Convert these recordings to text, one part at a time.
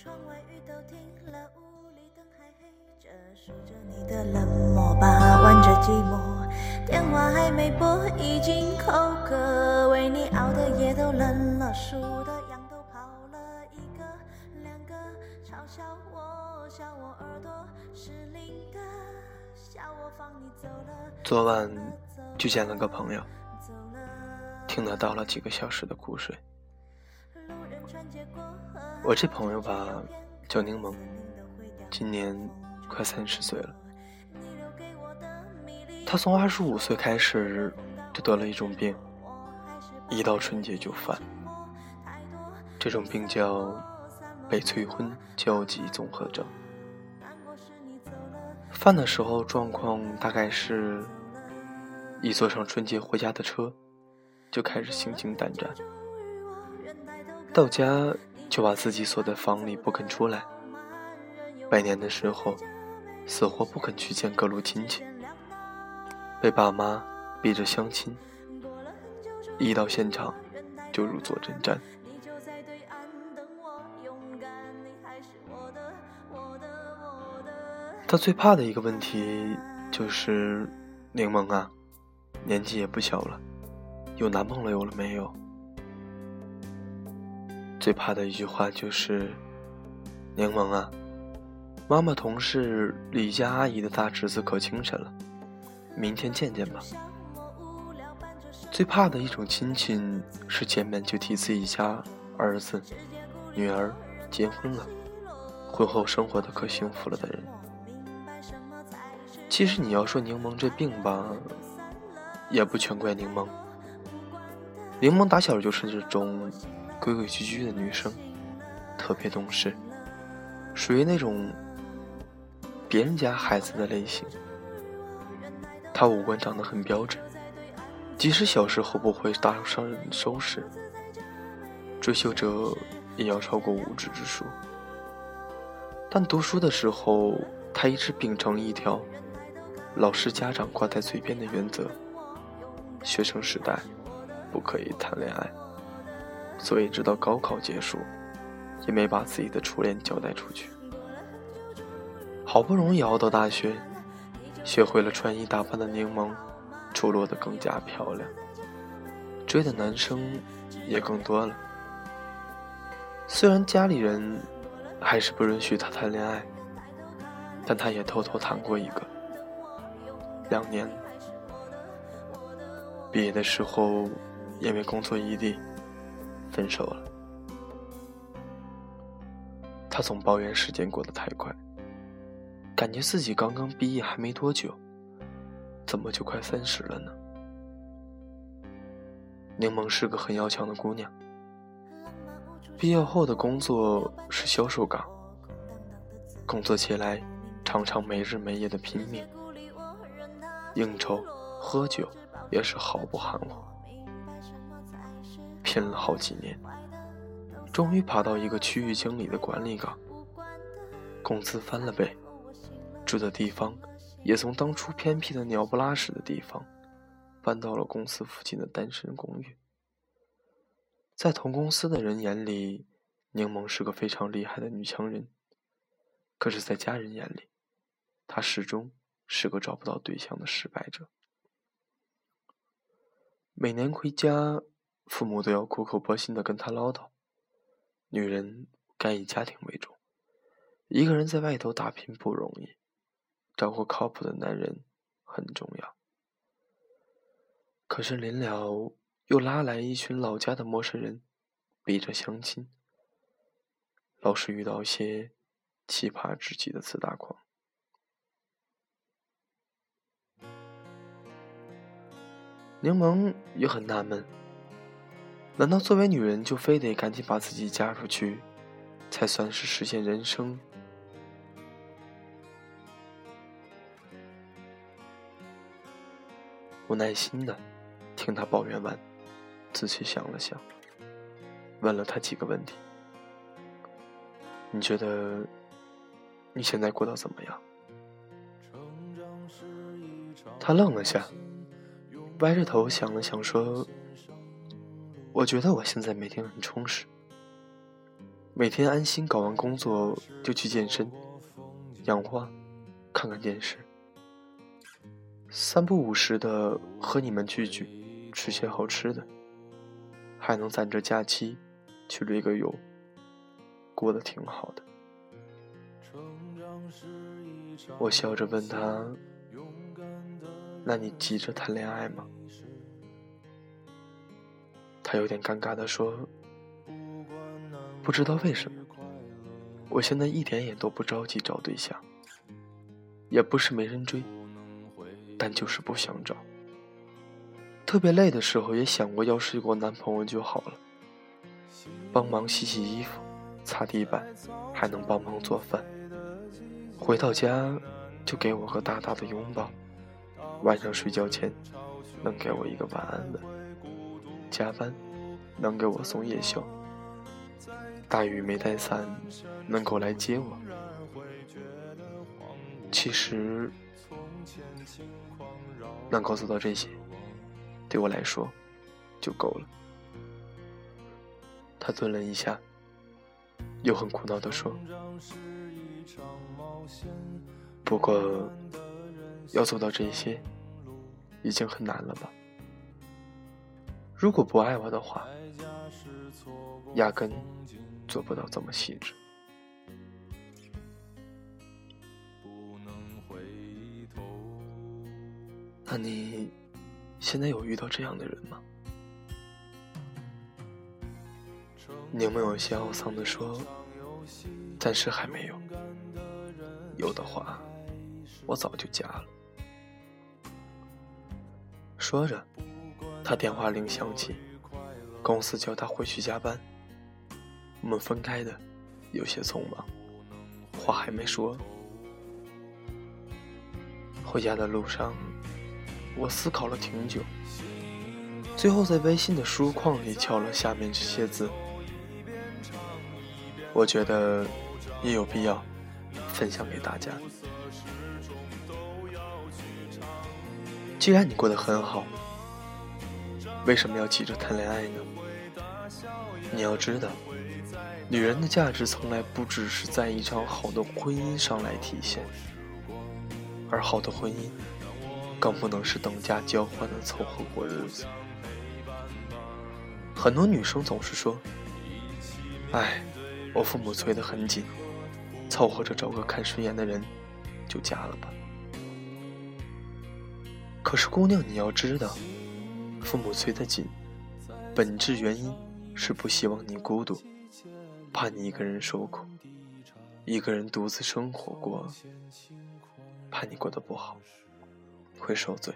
窗外雨都停了，屋里灯还黑着，数着你的冷漠，把玩着寂寞。电话还没拨，已经口渴，为你熬的夜都冷了，数的羊都跑了一个两个，嘲笑我，笑我耳朵失灵的，笑我放你走了。昨晚去见了个朋友，听得到了几个小时的苦水。我这朋友吧，叫柠檬，今年快三十岁了。他从二十五岁开始就得了一种病，一到春节就犯。这种病叫被催婚焦急综合症。犯的时候状况大概是，一坐上春节回家的车，就开始心惊胆战。到家就把自己锁在房里不肯出来。拜年的时候，死活不肯去见各路亲戚，被爸妈逼着相亲。一到现场就如坐针毡。他最怕的一个问题就是：柠檬啊，年纪也不小了，有男朋友了没有？最怕的一句话就是：“柠檬啊，妈妈同事李家阿姨的大侄子可精神了，明天见见吧。”最怕的一种亲戚是见面就提自己家儿子、女儿结婚了，婚后生活的可幸福了的人。其实你要说柠檬这病吧，也不全怪柠檬。柠檬打小就是这种。规规矩矩的女生，特别懂事，属于那种别人家孩子的类型。她五官长得很标准，即使小时候不会大伤人收拾，追求者也要超过五指之数。但读书的时候，她一直秉承一条老师家长挂在嘴边的原则：学生时代不可以谈恋爱。所以，直到高考结束，也没把自己的初恋交代出去。好不容易熬到大学，学会了穿衣打扮的柠檬，出落得更加漂亮，追的男生也更多了。虽然家里人还是不允许她谈恋爱，但她也偷偷谈过一个，两年。毕业的时候，因为工作异地。分手了，他总抱怨时间过得太快，感觉自己刚刚毕业还没多久，怎么就快三十了呢？柠檬是个很要强的姑娘，毕业后的工作是销售岗，工作起来常常没日没夜的拼命，应酬喝酒也是毫不含糊。拼了好几年，终于爬到一个区域经理的管理岗，工资翻了倍，住的地方也从当初偏僻的鸟不拉屎的地方，搬到了公司附近的单身公寓。在同公司的人眼里，柠檬是个非常厉害的女强人，可是，在家人眼里，她始终是个找不到对象的失败者。每年回家。父母都要苦口婆心的跟他唠叨，女人该以家庭为重，一个人在外头打拼不容易，找个靠谱的男人很重要。可是临了又拉来一群老家的陌生人，逼着相亲，老是遇到一些奇葩至极的自大狂。柠檬也很纳闷。难道作为女人就非得赶紧把自己嫁出去，才算是实现人生？我耐心的听他抱怨完，仔细想了想，问了他几个问题：“你觉得你现在过得怎么样？”他愣了下，歪着头想了想，说。我觉得我现在每天很充实，每天安心搞完工作就去健身、养花、看看电视，三不五时的和你们聚聚，吃些好吃的，还能攒着假期去旅个游，过得挺好的。我笑着问他：“那你急着谈恋爱吗？”他有点尴尬的说。不知道为什么，我现在一点也都不着急找对象，也不是没人追，但就是不想找。特别累的时候也想过，要是有个男朋友就好了，帮忙洗洗衣服、擦地板，还能帮忙做饭。回到家就给我个大大的拥抱，晚上睡觉前能给我一个晚安吻，加班能给我送夜宵。大雨没带伞，能够来接我。其实，能够做到这些，对我来说就够了。他顿了一下，又很苦恼地说：“不过，要做到这些，已经很难了吧？如果不爱我的话，压根……”做不到这么细致。那你现在有遇到这样的人吗？柠檬有些懊丧的说：“暂时还没有。有的话，我早就嫁了。”说着，他电话铃响起，公司叫他回去加班。我们分开的有些匆忙，话还没说。回家的路上，我思考了挺久，最后在微信的输入框里敲了下面这些字。我觉得也有必要分享给大家。既然你过得很好，为什么要急着谈恋爱呢？你要知道。女人的价值从来不只是在一场好的婚姻上来体现，而好的婚姻更不能是等价交换的凑合过日子。很多女生总是说：“哎，我父母催得很紧，凑合着找个看顺眼的人就嫁了吧。”可是姑娘，你要知道，父母催得紧，本质原因是不希望你孤独。怕你一个人受苦，一个人独自生活过，怕你过得不好，会受罪，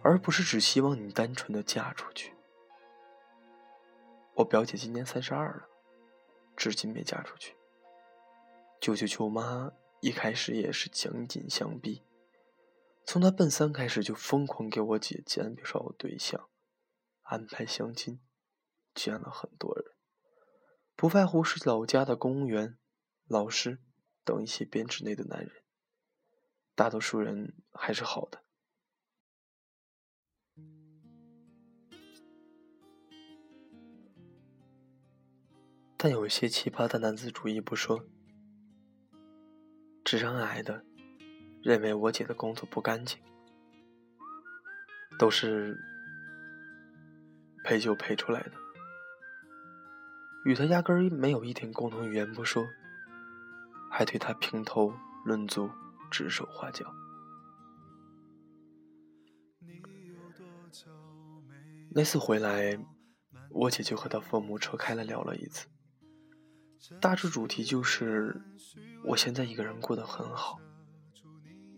而不是只希望你单纯的嫁出去。我表姐今年三十二了，至今没嫁出去。舅舅舅妈一开始也是将紧相逼，从他奔三开始就疯狂给我姐介绍对象，安排相亲，见了很多人。不外乎是老家的公务员、老师等一些编制内的男人，大多数人还是好的，但有一些奇葩的男子主义不说，直上癌的，认为我姐的工作不干净，都是陪酒陪出来的。与他压根儿没有一点共同语言不说，还对他评头论足、指手画脚。那次回来，我姐就和他父母扯开了聊了一次，大致主题就是我现在一个人过得很好，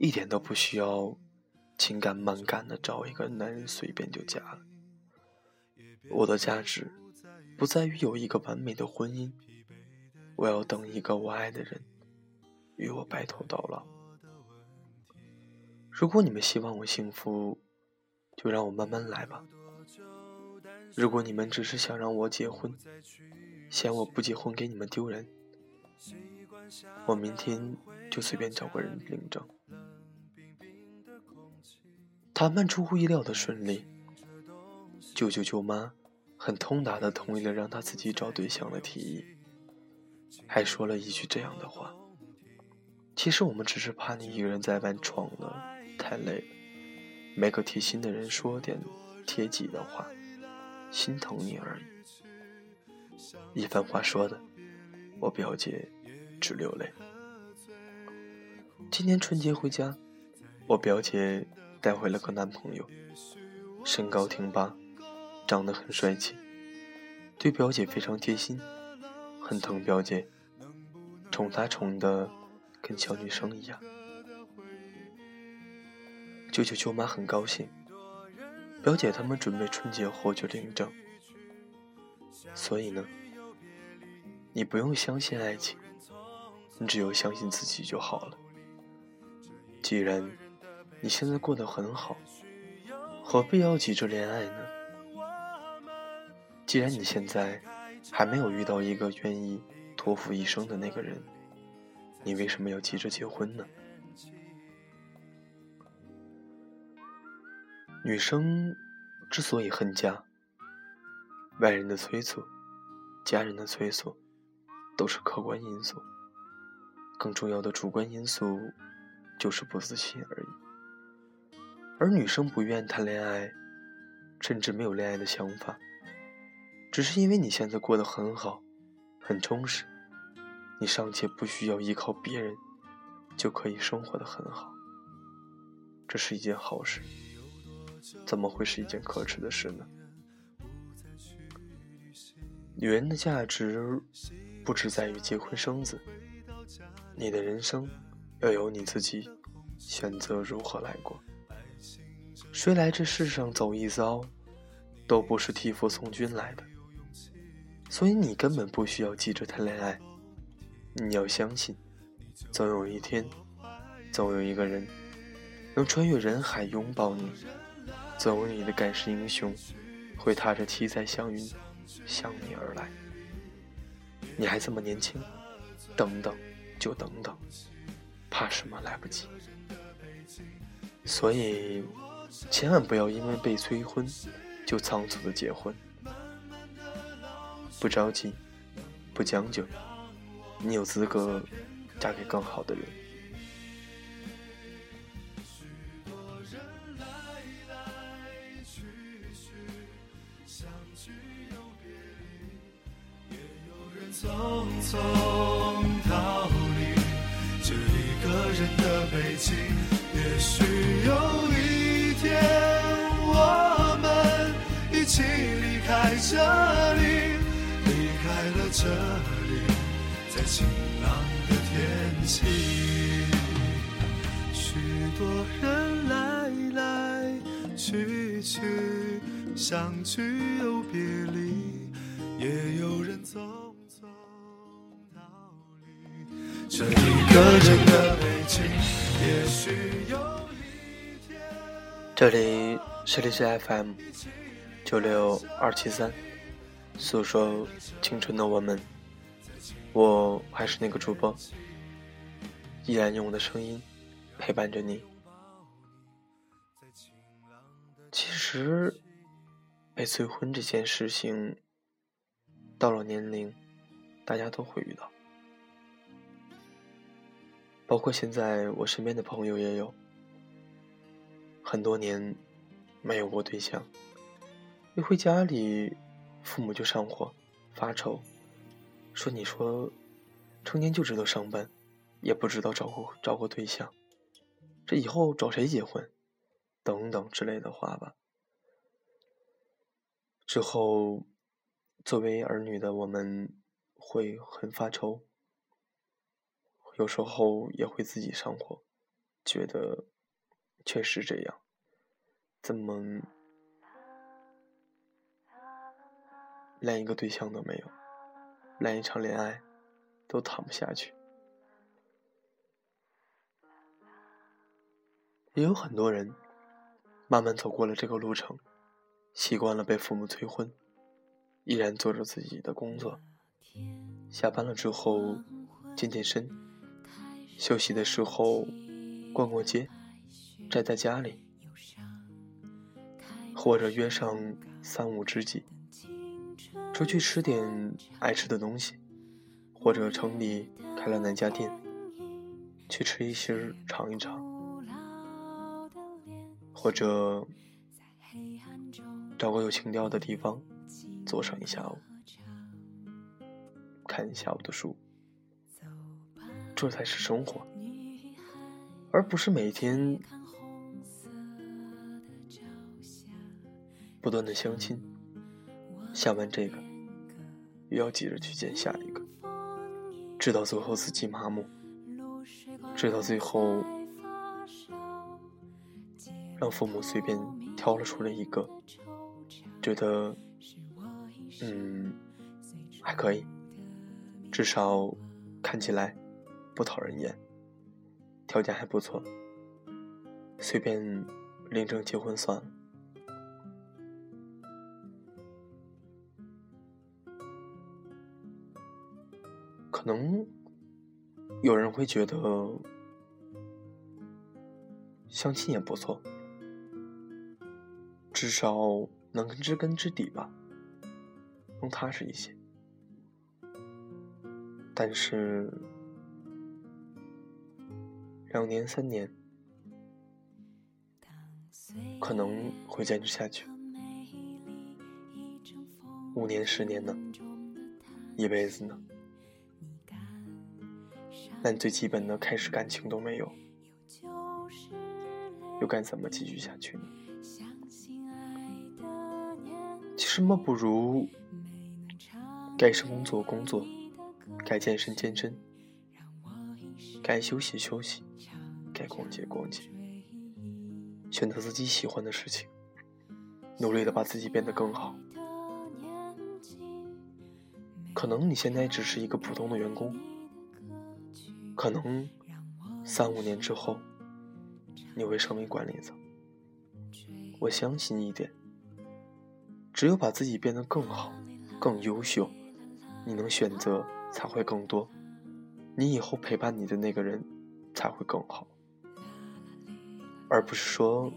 一点都不需要情感满感的找一个男人随便就嫁了。我的价值。不在于有一个完美的婚姻，我要等一个我爱的人与我白头到老。如果你们希望我幸福，就让我慢慢来吧。如果你们只是想让我结婚，嫌我不结婚给你们丢人，我明天就随便找个人领证。谈判出乎意料的顺利，舅舅舅妈。很通达的同意了让他自己找对象的提议，还说了一句这样的话：“其实我们只是怕你一个人在外闯了，太累了，没个贴心的人说点贴己的话，心疼你而已。”一番话说的，我表姐直流泪。今年春节回家，我表姐带回了个男朋友，身高挺拔，长得很帅气，对表姐非常贴心，很疼表姐，宠她宠的跟小女生一样。舅舅舅妈很高兴，表姐他们准备春节后就领证。所以呢，你不用相信爱情，你只有相信自己就好了。既然你现在过得很好，何必要急着恋爱呢？既然你现在还没有遇到一个愿意托付一生的那个人，你为什么要急着结婚呢？女生之所以恨嫁，外人的催促，家人的催促，都是客观因素。更重要的主观因素。就是不自信而已，而女生不愿谈恋爱，甚至没有恋爱的想法，只是因为你现在过得很好，很充实，你尚且不需要依靠别人，就可以生活的很好，这是一件好事，怎么会是一件可耻的事呢？女人的价值不只在于结婚生子，你的人生。要由你自己选择如何来过。谁来这世上走一遭，都不是替父从军来的，所以你根本不需要急着谈恋爱。你要相信，总有一天，总有一个人能穿越人海拥抱你，总有你的盖世英雄会踏着七彩祥云向你而来。你还这么年轻，等等，就等等。怕什么来不及？所以，千万不要因为被催婚，就仓促的结婚。不着急，不将就，你有资格嫁给更好的人。开了这里，在晴朗的天气。许多人来来去去，相聚又别离，也有人匆匆逃离。这一个人的北京，也许有一天。这里是荔枝 FM 九六二七三，诉说青春的我们，我还是那个主播，依然用我的声音陪伴着你。其实，被催婚这件事情，到了年龄，大家都会遇到。包括现在我身边的朋友也有，很多年没有过对象，一回家里，父母就上火，发愁，说你说，成年就知道上班，也不知道找个找个对象，这以后找谁结婚，等等之类的话吧。之后，作为儿女的我们会很发愁。有时候也会自己上火，觉得确实这样，怎么连一个对象都没有，连一场恋爱都谈不下去？也有很多人慢慢走过了这个路程，习惯了被父母催婚，依然做着自己的工作，下班了之后健健身。休息的时候，逛逛街，宅在家里，或者约上三五知己，出去吃点爱吃的东西，或者城里开了哪家店，去吃一吃尝一尝，或者找个有情调的地方坐上一下午，看一下午的书，这才是生活，而不是每天不断的相亲，下完这个又要急着去见下一个，直到最后自己麻木，直到最后让父母随便挑了出来一个，觉得嗯还可以，至少看起来不讨人厌，条件还不错，随便领证结婚算了。可能有人会觉得相亲也不错，至少能知根知底吧，更踏实一些。但是两年三年可能会坚持下去，五年十年呢，一辈子呢？连最基本的开始感情都没有，又该怎么继续下去呢？其实嘛，不如该是工作工作，该健身健身，该休息休息，该逛街逛街，选择自己喜欢的事情，努力的把自己变得更好。可能你现在只是一个普通的员工。可能三五年之后，你会成为管理者。我相信一点，只有把自己变得更好、更优秀，你能选择才会更多，你以后陪伴你的那个人才会更好，而不是说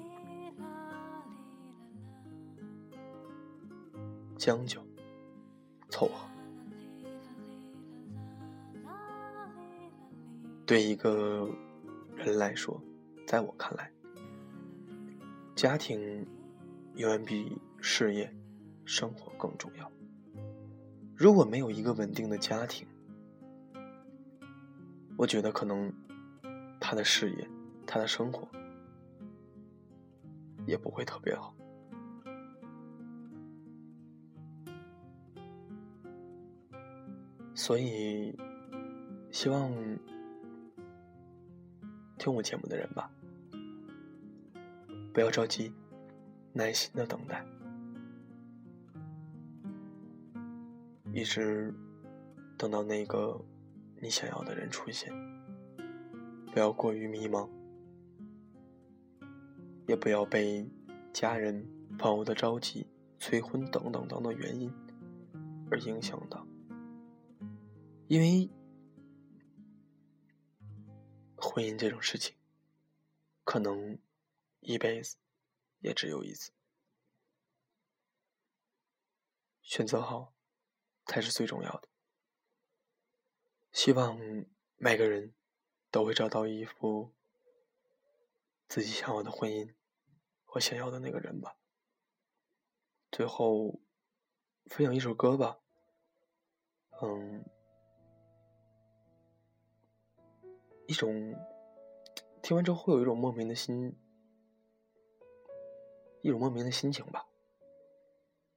将就、凑合。对一个人来说，在我看来，家庭远远比事业、生活更重要。如果没有一个稳定的家庭，我觉得可能他的事业、他的生活也不会特别好。所以，希望。听我节目的人吧，不要着急，耐心的等待，一直等到那个你想要的人出现。不要过于迷茫，也不要被家人、朋友的着急、催婚等等等等原因而影响到，因为。婚姻这种事情，可能一辈子也只有一次。选择好才是最重要的。希望每个人都会找到一副自己想要的婚姻和想要的那个人吧。最后分享一首歌吧，嗯。一种听完之后会有一种莫名的心，一种莫名的心情吧，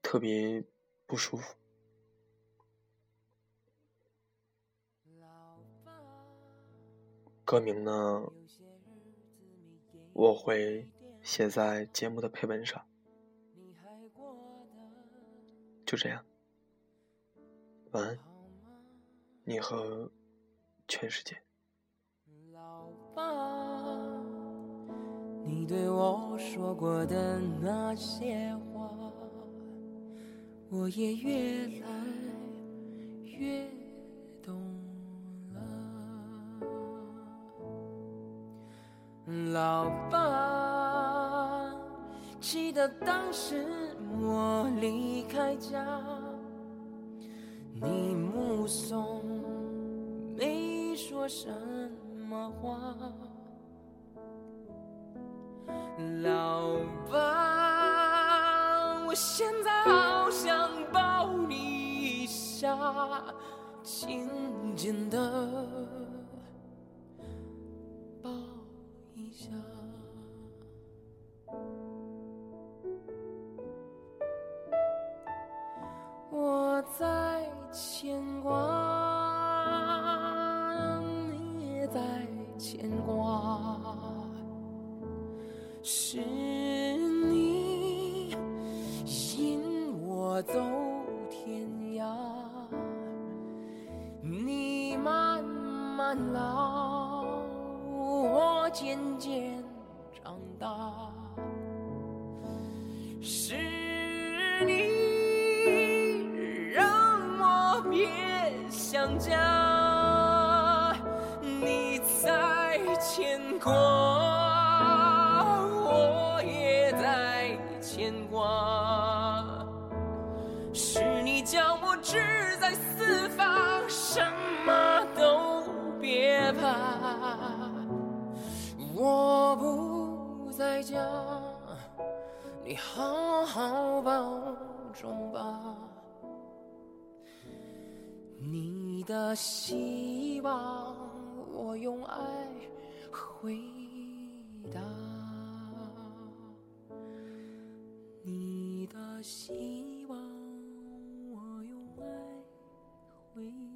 特别不舒服。歌名呢，我会写在节目的配文上。就这样，晚安，你和全世界。爸你对我说过的那些话，我也越来越懂了。老爸，记得当时我离开家，你目送没说什么话？老爸，我现在好想抱你一下，紧紧的抱一下。我在牵挂，你也在牵挂，是你引我走天涯，你慢慢老，我渐渐过，我也在牵挂。是你叫我志在四方，什么都别怕。我不在家，你好好保重吧。你的希望，我用爱回答你的希望，我用爱回。